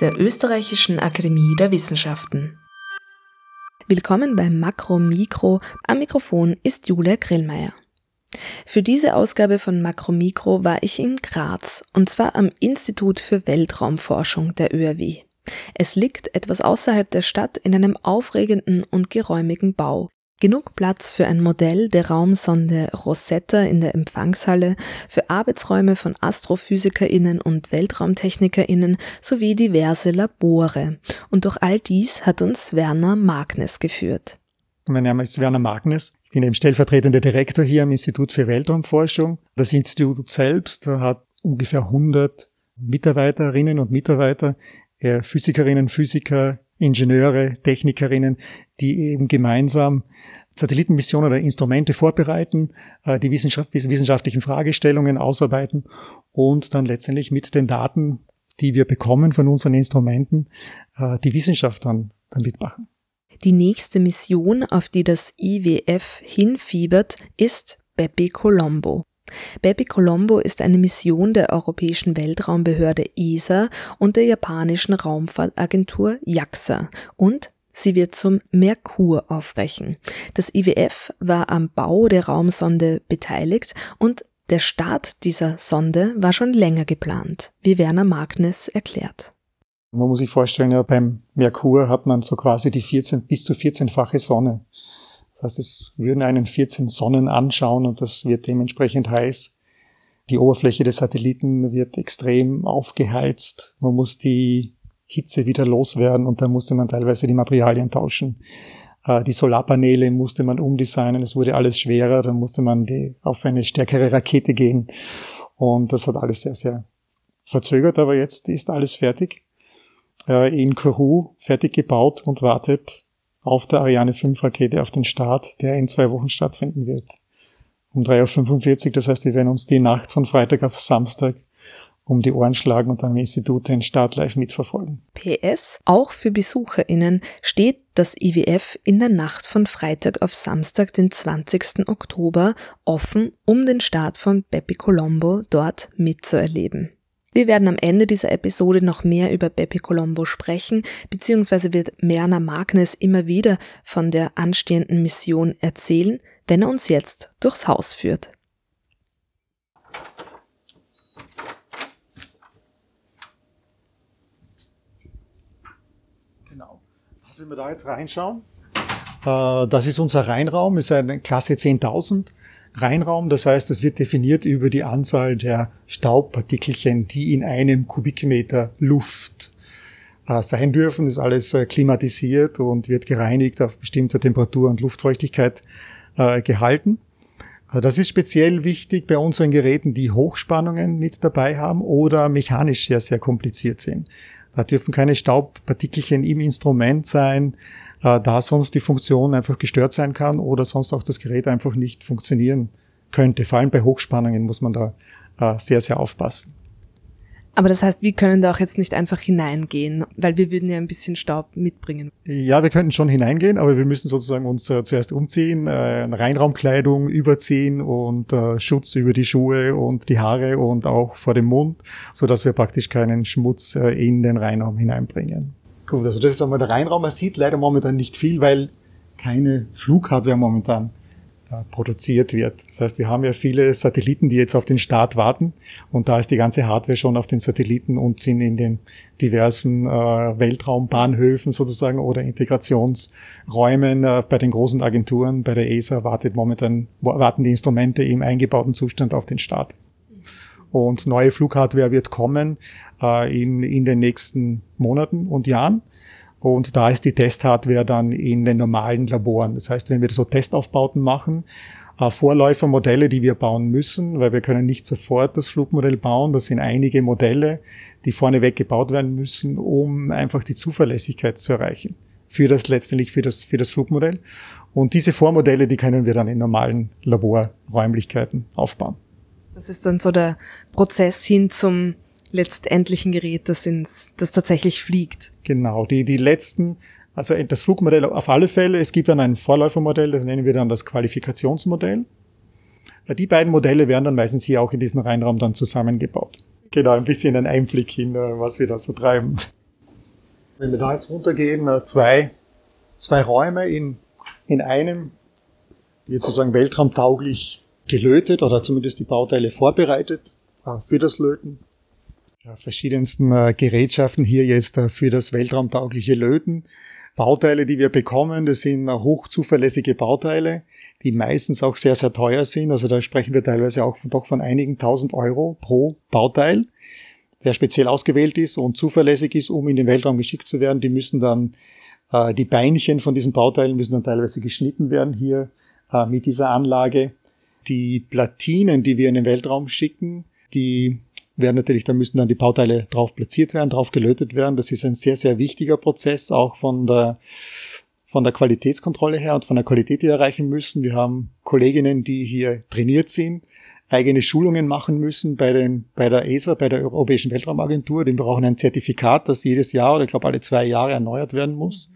Der Österreichischen Akademie der Wissenschaften. Willkommen beim Makro Mikro. Am Mikrofon ist Julia Grillmeier. Für diese Ausgabe von Makro Mikro war ich in Graz und zwar am Institut für Weltraumforschung der ÖRW. Es liegt etwas außerhalb der Stadt in einem aufregenden und geräumigen Bau. Genug Platz für ein Modell der Raumsonde Rosetta in der Empfangshalle, für Arbeitsräume von AstrophysikerInnen und WeltraumtechnikerInnen sowie diverse Labore. Und durch all dies hat uns Werner Magnes geführt. Mein Name ist Werner Magnes. Ich bin eben stellvertretender Direktor hier am Institut für Weltraumforschung. Das Institut selbst hat ungefähr 100 Mitarbeiterinnen und Mitarbeiter, Physikerinnen, Physiker, Ingenieure, Technikerinnen, die eben gemeinsam Satellitenmissionen oder Instrumente vorbereiten, äh, die wissenschaftlichen Fragestellungen ausarbeiten und dann letztendlich mit den Daten, die wir bekommen von unseren Instrumenten, äh, die Wissenschaft dann, dann mitmachen. Die nächste Mission, auf die das IWF hinfiebert, ist Bepi Colombo. Bepi Colombo ist eine Mission der Europäischen Weltraumbehörde ESA und der japanischen Raumfahrtagentur JAXA und sie wird zum Merkur aufbrechen. Das IWF war am Bau der Raumsonde beteiligt und der Start dieser Sonde war schon länger geplant, wie Werner Magnes erklärt. Man muss sich vorstellen, ja, beim Merkur hat man so quasi die 14, bis zu 14-fache Sonne. Das heißt, es würden einen 14 Sonnen anschauen und das wird dementsprechend heiß. Die Oberfläche des Satelliten wird extrem aufgeheizt. Man muss die Hitze wieder loswerden und da musste man teilweise die Materialien tauschen. Äh, die Solarpaneele musste man umdesignen, es wurde alles schwerer, dann musste man die, auf eine stärkere Rakete gehen und das hat alles sehr, sehr verzögert, aber jetzt ist alles fertig. Äh, in Kourou fertig gebaut und wartet auf der Ariane 5 Rakete auf den Start, der in zwei Wochen stattfinden wird. Um 3.45 Uhr, das heißt, wir werden uns die Nacht von Freitag auf Samstag um die Ohren schlagen und dann im Institut den Start live mitverfolgen. PS, auch für BesucherInnen steht das IWF in der Nacht von Freitag auf Samstag, den 20. Oktober, offen, um den Start von Bepi Colombo dort mitzuerleben. Wir werden am Ende dieser Episode noch mehr über Beppe Colombo sprechen, beziehungsweise wird Merna Magnes immer wieder von der anstehenden Mission erzählen, wenn er uns jetzt durchs Haus führt. Genau. Wenn wir da jetzt reinschauen, äh, das ist unser Reinraum, ist eine Klasse 10.000. Reinraum. Das heißt, es wird definiert über die Anzahl der Staubpartikelchen, die in einem Kubikmeter Luft äh, sein dürfen. Das ist alles äh, klimatisiert und wird gereinigt auf bestimmte Temperatur und Luftfeuchtigkeit äh, gehalten. Äh, das ist speziell wichtig bei unseren Geräten, die Hochspannungen mit dabei haben oder mechanisch sehr, sehr kompliziert sind. Da dürfen keine Staubpartikelchen im Instrument sein, äh, da sonst die Funktion einfach gestört sein kann oder sonst auch das Gerät einfach nicht funktionieren könnte. Vor allem bei Hochspannungen muss man da äh, sehr, sehr aufpassen. Aber das heißt, wir können da auch jetzt nicht einfach hineingehen, weil wir würden ja ein bisschen Staub mitbringen. Ja, wir könnten schon hineingehen, aber wir müssen sozusagen uns äh, zuerst umziehen, äh, Reinraumkleidung überziehen und äh, Schutz über die Schuhe und die Haare und auch vor dem Mund, so dass wir praktisch keinen Schmutz äh, in den Reinraum hineinbringen. Gut, also das ist einmal der Reinraum. Man sieht leider momentan nicht viel, weil keine Flughardware momentan äh, produziert wird. Das heißt, wir haben ja viele Satelliten, die jetzt auf den Start warten und da ist die ganze Hardware schon auf den Satelliten und sind in den diversen äh, Weltraumbahnhöfen sozusagen oder Integrationsräumen äh, bei den großen Agenturen. Bei der ESA wartet momentan, warten die Instrumente im eingebauten Zustand auf den Start. Und neue Flughardware wird kommen äh, in, in den nächsten Monaten und Jahren. Und da ist die Testhardware dann in den normalen Laboren. Das heißt, wenn wir so Testaufbauten machen, äh, Vorläufermodelle, die wir bauen müssen, weil wir können nicht sofort das Flugmodell bauen. Das sind einige Modelle, die vorneweg gebaut werden müssen, um einfach die Zuverlässigkeit zu erreichen. Für das letztendlich für das, für das Flugmodell. Und diese Vormodelle, die können wir dann in normalen Laborräumlichkeiten aufbauen. Das ist dann so der Prozess hin zum letztendlichen Gerät, das, ins, das tatsächlich fliegt. Genau, die, die letzten, also das Flugmodell auf alle Fälle. Es gibt dann ein Vorläufermodell, das nennen wir dann das Qualifikationsmodell. Die beiden Modelle werden dann meistens hier auch in diesem Reinraum dann zusammengebaut. Genau, ein bisschen ein Einblick in, äh, was wir da so treiben. Wenn wir da jetzt runtergehen, äh, zwei, zwei Räume in, in einem, wird sozusagen weltraumtauglich gelötet oder zumindest die Bauteile vorbereitet äh, für das Löten. Verschiedensten äh, Gerätschaften hier jetzt für das weltraumtaugliche Löten. Bauteile, die wir bekommen, das sind hochzuverlässige Bauteile, die meistens auch sehr, sehr teuer sind. Also da sprechen wir teilweise auch von, doch von einigen tausend Euro pro Bauteil der speziell ausgewählt ist und zuverlässig ist, um in den Weltraum geschickt zu werden. Die müssen dann, äh, die Beinchen von diesen Bauteilen müssen dann teilweise geschnitten werden hier äh, mit dieser Anlage. Die Platinen, die wir in den Weltraum schicken, die werden natürlich, da müssen dann die Bauteile drauf platziert werden, drauf gelötet werden. Das ist ein sehr, sehr wichtiger Prozess, auch von der, von der Qualitätskontrolle her und von der Qualität, die wir erreichen müssen. Wir haben Kolleginnen, die hier trainiert sind, eigene Schulungen machen müssen bei, den, bei der ESA, bei der Europäischen Weltraumagentur. Die brauchen ein Zertifikat, das jedes Jahr oder ich glaube alle zwei Jahre erneuert werden muss,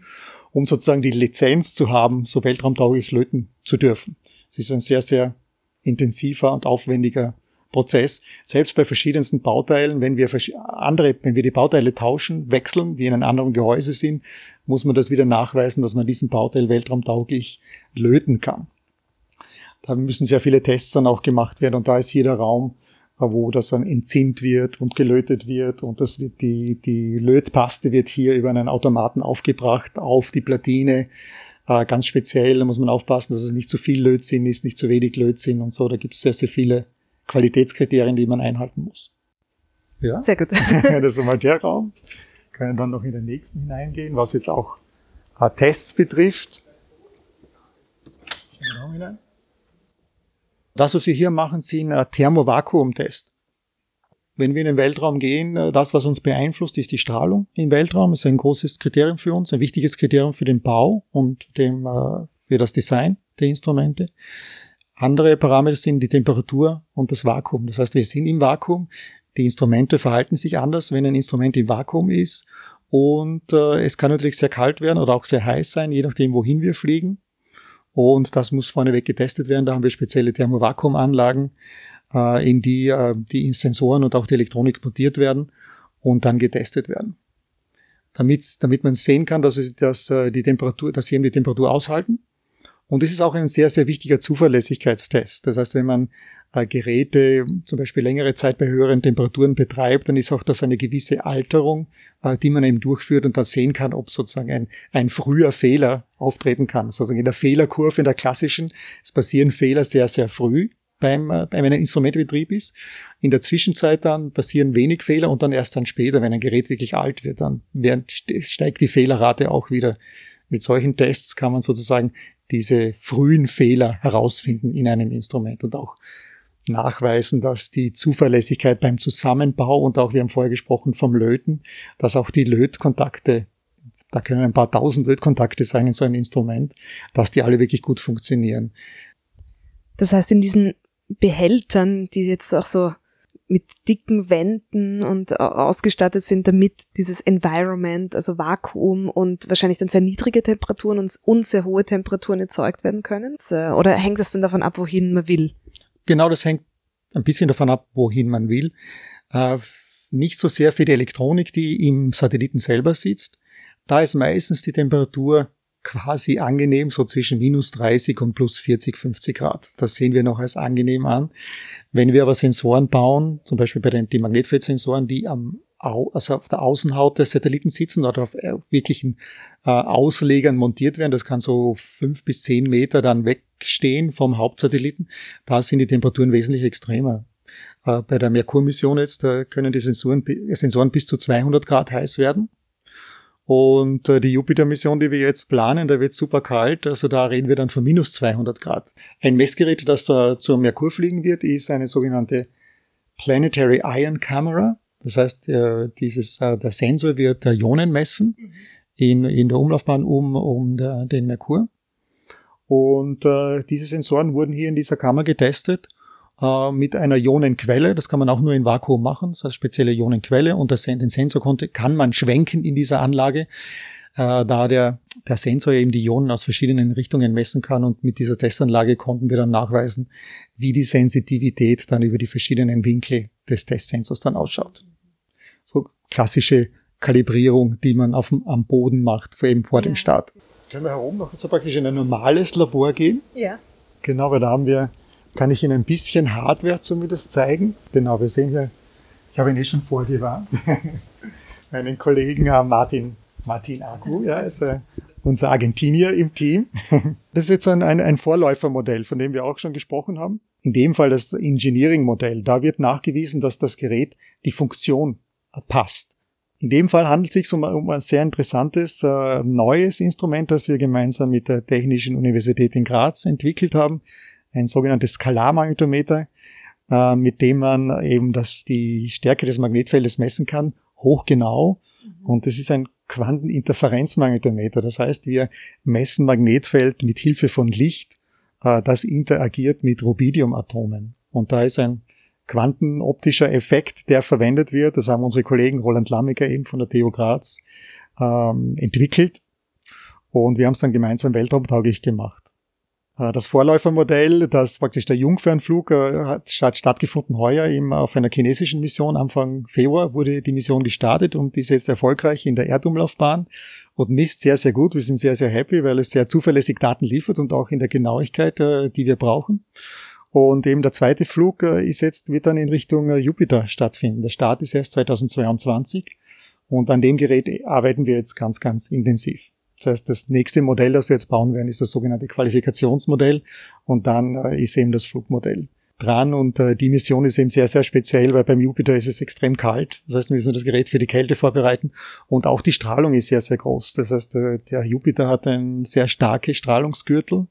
um sozusagen die Lizenz zu haben, so weltraumtauglich löten zu dürfen. Es ist ein sehr, sehr intensiver und aufwendiger Prozess. Selbst bei verschiedensten Bauteilen, wenn wir andere, wenn wir die Bauteile tauschen, wechseln, die in einem anderen Gehäuse sind, muss man das wieder nachweisen, dass man diesen Bauteil weltraumtauglich löten kann. Da müssen sehr viele Tests dann auch gemacht werden und da ist hier der Raum, äh, wo das dann entzinnt wird und gelötet wird und das wird die, die Lötpaste wird hier über einen Automaten aufgebracht auf die Platine. Äh, ganz speziell, muss man aufpassen, dass es nicht zu viel Lötzinn ist, nicht zu wenig Lötzinn und so. Da gibt es sehr, sehr viele Qualitätskriterien, die man einhalten muss. Ja. Sehr gut. das ist einmal der Raum. Können dann noch in den nächsten hineingehen, was jetzt auch äh, Tests betrifft. Hinein. Das, was wir hier machen, sind ein Thermovakuumtest. Wenn wir in den Weltraum gehen, äh, das, was uns beeinflusst, ist die Strahlung im Weltraum. Das ist ein großes Kriterium für uns, ein wichtiges Kriterium für den Bau und dem, äh, für das Design der Instrumente. Andere Parameter sind die Temperatur und das Vakuum. Das heißt, wir sind im Vakuum. Die Instrumente verhalten sich anders, wenn ein Instrument im Vakuum ist. Und äh, es kann natürlich sehr kalt werden oder auch sehr heiß sein, je nachdem, wohin wir fliegen. Und das muss vorneweg getestet werden. Da haben wir spezielle Thermovakuumanlagen, äh, in die äh, die Sensoren und auch die Elektronik montiert werden und dann getestet werden. Damit, damit man sehen kann, dass, es, dass äh, die Temperatur, dass sie eben die Temperatur aushalten. Und es ist auch ein sehr, sehr wichtiger Zuverlässigkeitstest. Das heißt, wenn man äh, Geräte zum Beispiel längere Zeit bei höheren Temperaturen betreibt, dann ist auch das eine gewisse Alterung, äh, die man eben durchführt und dann sehen kann, ob sozusagen ein, ein früher Fehler auftreten kann. Sozusagen in der Fehlerkurve, in der klassischen, es passieren Fehler sehr, sehr früh beim, äh, einem Instrumentbetrieb ist. In der Zwischenzeit dann passieren wenig Fehler und dann erst dann später, wenn ein Gerät wirklich alt wird, dann steigt die Fehlerrate auch wieder. Mit solchen Tests kann man sozusagen diese frühen Fehler herausfinden in einem Instrument und auch nachweisen, dass die Zuverlässigkeit beim Zusammenbau und auch, wir haben vorher gesprochen vom Löten, dass auch die Lötkontakte, da können ein paar tausend Lötkontakte sein in so einem Instrument, dass die alle wirklich gut funktionieren. Das heißt, in diesen Behältern, die jetzt auch so mit dicken Wänden und ausgestattet sind, damit dieses Environment, also Vakuum und wahrscheinlich dann sehr niedrige Temperaturen und, sehr hohe Temperaturen erzeugt werden können? Oder hängt das denn davon ab, wohin man will? Genau, das hängt ein bisschen davon ab, wohin man will. Äh, nicht so sehr für die Elektronik, die im Satelliten selber sitzt. Da ist meistens die Temperatur quasi angenehm, so zwischen minus 30 und plus 40, 50 Grad. Das sehen wir noch als angenehm an. Wenn wir aber Sensoren bauen, zum Beispiel bei den die Magnetfeldsensoren, die am also auf der Außenhaut des Satelliten sitzen oder auf äh, wirklichen äh, Auslegern montiert werden. Das kann so fünf bis zehn Meter dann wegstehen vom Hauptsatelliten. Da sind die Temperaturen wesentlich extremer. Äh, bei der Merkur-Mission jetzt äh, können die Sensoren, Sensoren bis zu 200 Grad heiß werden. Und äh, die Jupiter-Mission, die wir jetzt planen, da wird super kalt, also da reden wir dann von minus 200 Grad. Ein Messgerät, das äh, zur Merkur fliegen wird, ist eine sogenannte Planetary Ion Camera. Das heißt, äh, dieses, äh, der Sensor wird Ionen messen mhm. in, in der Umlaufbahn um, um der, den Merkur. Und äh, diese Sensoren wurden hier in dieser Kammer getestet äh, mit einer Ionenquelle. Das kann man auch nur in Vakuum machen, das heißt spezielle Ionenquelle. Und das, den Sensor konnte, kann man schwenken in dieser Anlage, äh, da der, der Sensor eben die Ionen aus verschiedenen Richtungen messen kann. Und mit dieser Testanlage konnten wir dann nachweisen, wie die Sensitivität dann über die verschiedenen Winkel des Testsensors dann ausschaut. So klassische Kalibrierung, die man auf dem, am Boden macht, vor eben vor ja. dem Start. Jetzt können wir herum noch so praktisch in ein normales Labor gehen. Ja. Genau, weil da haben wir, kann ich Ihnen ein bisschen Hardware zumindest zeigen. Genau, wir sehen hier, ich habe ihn eh schon vorgewarnt, meinen Kollegen äh, Martin, Martin Agu, ja, ist äh, unser Argentinier im Team. Das ist jetzt ein, ein, ein Vorläufermodell, von dem wir auch schon gesprochen haben. In dem Fall das Engineering-Modell. Da wird nachgewiesen, dass das Gerät die Funktion passt. In dem Fall handelt es sich um, um ein sehr interessantes äh, neues Instrument, das wir gemeinsam mit der Technischen Universität in Graz entwickelt haben, ein sogenanntes Skalarmagnetometer, äh, mit dem man eben das, die Stärke des Magnetfeldes messen kann, hochgenau. Mhm. Und das ist ein Quanteninterferenzmagnetometer. Das heißt, wir messen Magnetfeld mit Hilfe von Licht, äh, das interagiert mit Rubidiumatomen. Und da ist ein quantenoptischer Effekt, der verwendet wird. Das haben unsere Kollegen Roland Lammiger eben von der TU Graz ähm, entwickelt. Und wir haben es dann gemeinsam weltraumtauglich gemacht. Äh, das Vorläufermodell, das praktisch der Jungfernflug, äh, hat stattgefunden heuer eben auf einer chinesischen Mission. Anfang Februar wurde die Mission gestartet und ist jetzt erfolgreich in der Erdumlaufbahn und misst sehr, sehr gut. Wir sind sehr, sehr happy, weil es sehr zuverlässig Daten liefert und auch in der Genauigkeit, äh, die wir brauchen. Und eben der zweite Flug ist jetzt, wird dann in Richtung Jupiter stattfinden. Der Start ist erst 2022 und an dem Gerät arbeiten wir jetzt ganz, ganz intensiv. Das heißt, das nächste Modell, das wir jetzt bauen werden, ist das sogenannte Qualifikationsmodell und dann äh, ist eben das Flugmodell dran und äh, die Mission ist eben sehr, sehr speziell, weil beim Jupiter ist es extrem kalt. Das heißt, wir müssen das Gerät für die Kälte vorbereiten und auch die Strahlung ist sehr, sehr groß. Das heißt, äh, der Jupiter hat einen sehr starke Strahlungsgürtel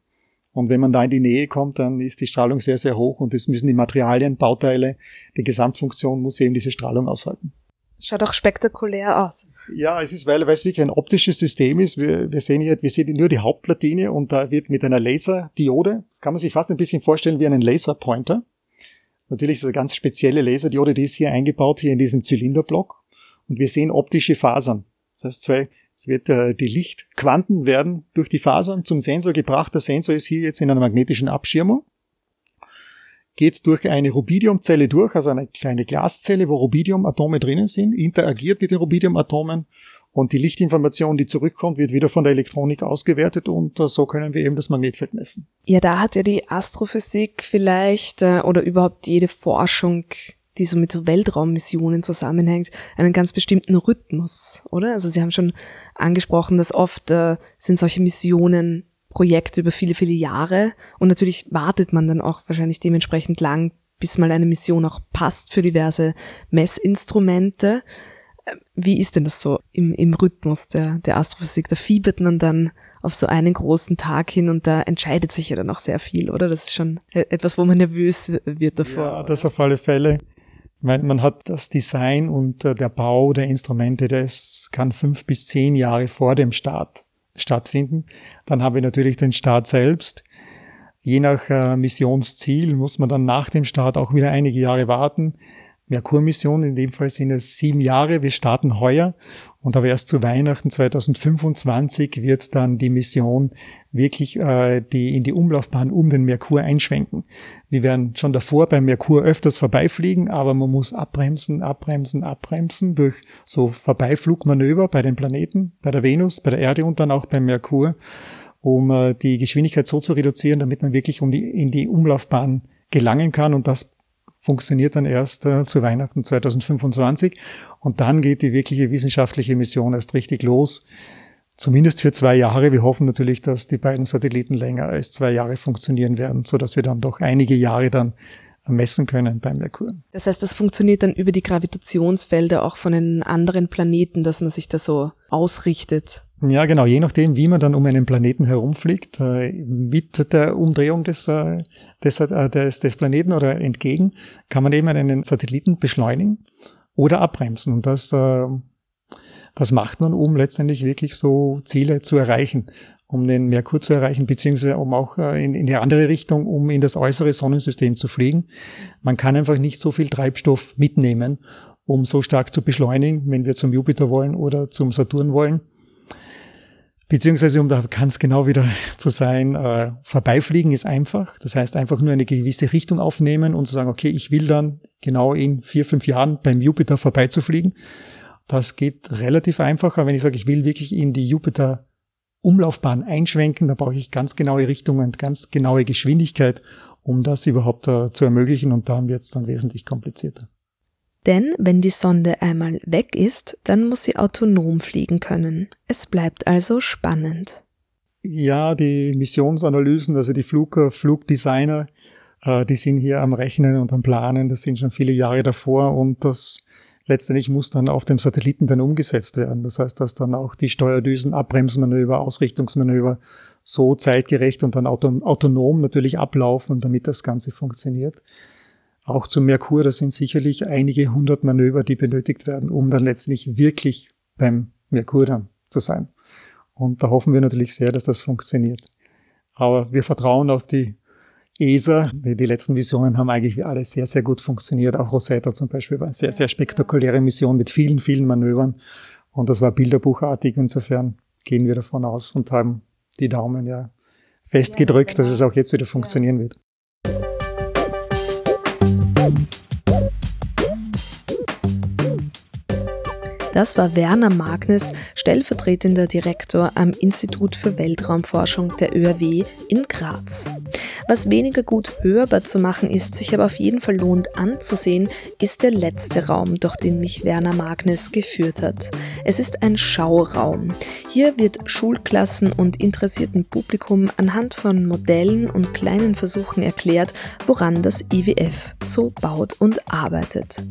und wenn man da in die Nähe kommt, dann ist die Strahlung sehr, sehr hoch und es müssen die Materialien, Bauteile, die Gesamtfunktion muss eben diese Strahlung aushalten. Schaut auch spektakulär aus. Ja, es ist, weil, weil es wirklich ein optisches System ist. Wir, wir sehen hier, wir sehen nur die Hauptplatine und da wird mit einer Laserdiode, das kann man sich fast ein bisschen vorstellen wie einen Laserpointer. Natürlich ist es eine ganz spezielle Laserdiode, die ist hier eingebaut, hier in diesem Zylinderblock. Und wir sehen optische Fasern. Das heißt, zwei es wird äh, die Lichtquanten werden durch die Fasern zum Sensor gebracht. Der Sensor ist hier jetzt in einer magnetischen Abschirmung, geht durch eine Rubidiumzelle durch, also eine kleine Glaszelle, wo Rubidiumatome drinnen sind, interagiert mit den Rubidiumatomen und die Lichtinformation, die zurückkommt, wird wieder von der Elektronik ausgewertet und äh, so können wir eben das Magnetfeld messen. Ja, da hat ja die Astrophysik vielleicht äh, oder überhaupt jede Forschung die so mit so Weltraummissionen zusammenhängt, einen ganz bestimmten Rhythmus, oder? Also Sie haben schon angesprochen, dass oft äh, sind solche Missionen Projekte über viele, viele Jahre und natürlich wartet man dann auch wahrscheinlich dementsprechend lang, bis mal eine Mission auch passt für diverse Messinstrumente. Äh, wie ist denn das so im, im Rhythmus der, der Astrophysik? Da fiebert man dann auf so einen großen Tag hin und da entscheidet sich ja dann auch sehr viel, oder? Das ist schon e-, etwas, wo man nervös wird davor. Ja, das auf alle Fälle. Man, man hat das Design und äh, der Bau der Instrumente, das kann fünf bis zehn Jahre vor dem Start stattfinden. Dann haben wir natürlich den Start selbst. Je nach äh, Missionsziel muss man dann nach dem Start auch wieder einige Jahre warten. Merkur-Mission, in dem Fall sind es sieben Jahre. Wir starten heuer und aber erst zu Weihnachten 2025 wird dann die Mission wirklich äh, die in die Umlaufbahn um den Merkur einschwenken. Wir werden schon davor beim Merkur öfters vorbeifliegen, aber man muss abbremsen, abbremsen, abbremsen durch so Vorbeiflugmanöver bei den Planeten, bei der Venus, bei der Erde und dann auch beim Merkur, um äh, die Geschwindigkeit so zu reduzieren, damit man wirklich um die, in die Umlaufbahn gelangen kann und das funktioniert dann erst äh, zu Weihnachten 2025 und dann geht die wirkliche wissenschaftliche Mission erst richtig los. Zumindest für zwei Jahre. Wir hoffen natürlich, dass die beiden Satelliten länger als zwei Jahre funktionieren werden, so dass wir dann doch einige Jahre dann messen können beim Merkur. Das heißt, das funktioniert dann über die Gravitationsfelder auch von den anderen Planeten, dass man sich da so ausrichtet. Ja, genau. Je nachdem, wie man dann um einen Planeten herumfliegt, äh, mit der Umdrehung des, äh, des, äh, des, des Planeten oder entgegen, kann man eben einen Satelliten beschleunigen oder abbremsen. Und das, das macht man, um letztendlich wirklich so Ziele zu erreichen um den Merkur zu erreichen, beziehungsweise um auch in, in die andere Richtung, um in das äußere Sonnensystem zu fliegen. Man kann einfach nicht so viel Treibstoff mitnehmen, um so stark zu beschleunigen, wenn wir zum Jupiter wollen oder zum Saturn wollen. Beziehungsweise, um da ganz genau wieder zu sein, äh, vorbeifliegen ist einfach. Das heißt, einfach nur eine gewisse Richtung aufnehmen und zu sagen, okay, ich will dann genau in vier, fünf Jahren beim Jupiter vorbeizufliegen. Das geht relativ einfach, aber wenn ich sage, ich will wirklich in die Jupiter Umlaufbahn einschwenken, da brauche ich ganz genaue Richtungen und ganz genaue Geschwindigkeit, um das überhaupt uh, zu ermöglichen und dann wird es dann wesentlich komplizierter. Denn wenn die Sonde einmal weg ist, dann muss sie autonom fliegen können. Es bleibt also spannend. Ja, die Missionsanalysen, also die Flug Flugdesigner, äh, die sind hier am Rechnen und am Planen, das sind schon viele Jahre davor und das letztendlich muss dann auf dem Satelliten dann umgesetzt werden. Das heißt, dass dann auch die Steuerdüsen, Abbremsmanöver, Ausrichtungsmanöver so zeitgerecht und dann autonom natürlich ablaufen, damit das Ganze funktioniert. Auch zum Merkur, das sind sicherlich einige hundert Manöver, die benötigt werden, um dann letztlich wirklich beim Merkur dann zu sein. Und da hoffen wir natürlich sehr, dass das funktioniert. Aber wir vertrauen auf die ESA. Die, die letzten Missionen haben eigentlich alle sehr, sehr gut funktioniert. Auch Rosetta zum Beispiel war eine sehr, sehr spektakuläre Mission mit vielen, vielen Manövern. Und das war bilderbuchartig. Insofern gehen wir davon aus und haben die Daumen ja festgedrückt, dass es auch jetzt wieder funktionieren wird. Das war Werner Magnes, stellvertretender Direktor am Institut für Weltraumforschung der ÖRW in Graz. Was weniger gut hörbar zu machen ist, sich aber auf jeden Fall lohnt anzusehen, ist der letzte Raum, durch den mich Werner Magnes geführt hat. Es ist ein Schauraum. Hier wird Schulklassen und interessierten Publikum anhand von Modellen und kleinen Versuchen erklärt, woran das IWF so baut und arbeitet.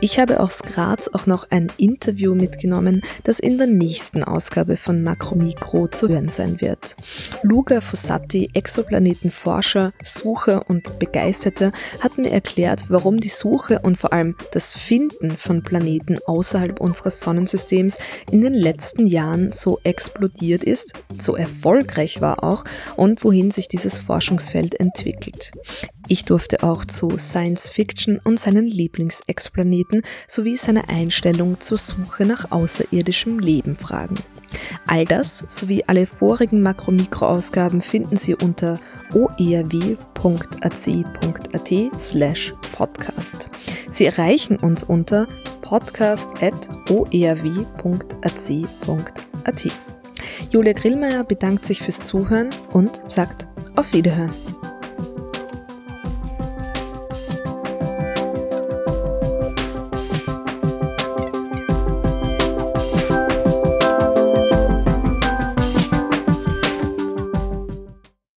Ich habe aus Graz auch noch ein Interview mitgenommen, das in der nächsten Ausgabe von Makromikro zu hören sein wird. Luca Fossati, Exoplanetenforscher, Sucher und Begeisterter, hat mir erklärt, warum die Suche und vor allem das Finden von Planeten außerhalb unseres Sonnensystems in den letzten Jahren so explodiert ist, so erfolgreich war auch und wohin sich dieses Forschungsfeld entwickelt. Ich durfte auch zu Science Fiction und seinen Lieblingsexplaneten sowie seine Einstellung zur Suche nach außerirdischem Leben fragen. All das sowie alle vorigen Makro-Mikro-Ausgaben finden Sie unter oerw.ac.at slash podcast. Sie erreichen uns unter podcast.oerw.ac.at. Julia Grillmeier bedankt sich fürs Zuhören und sagt auf Wiederhören.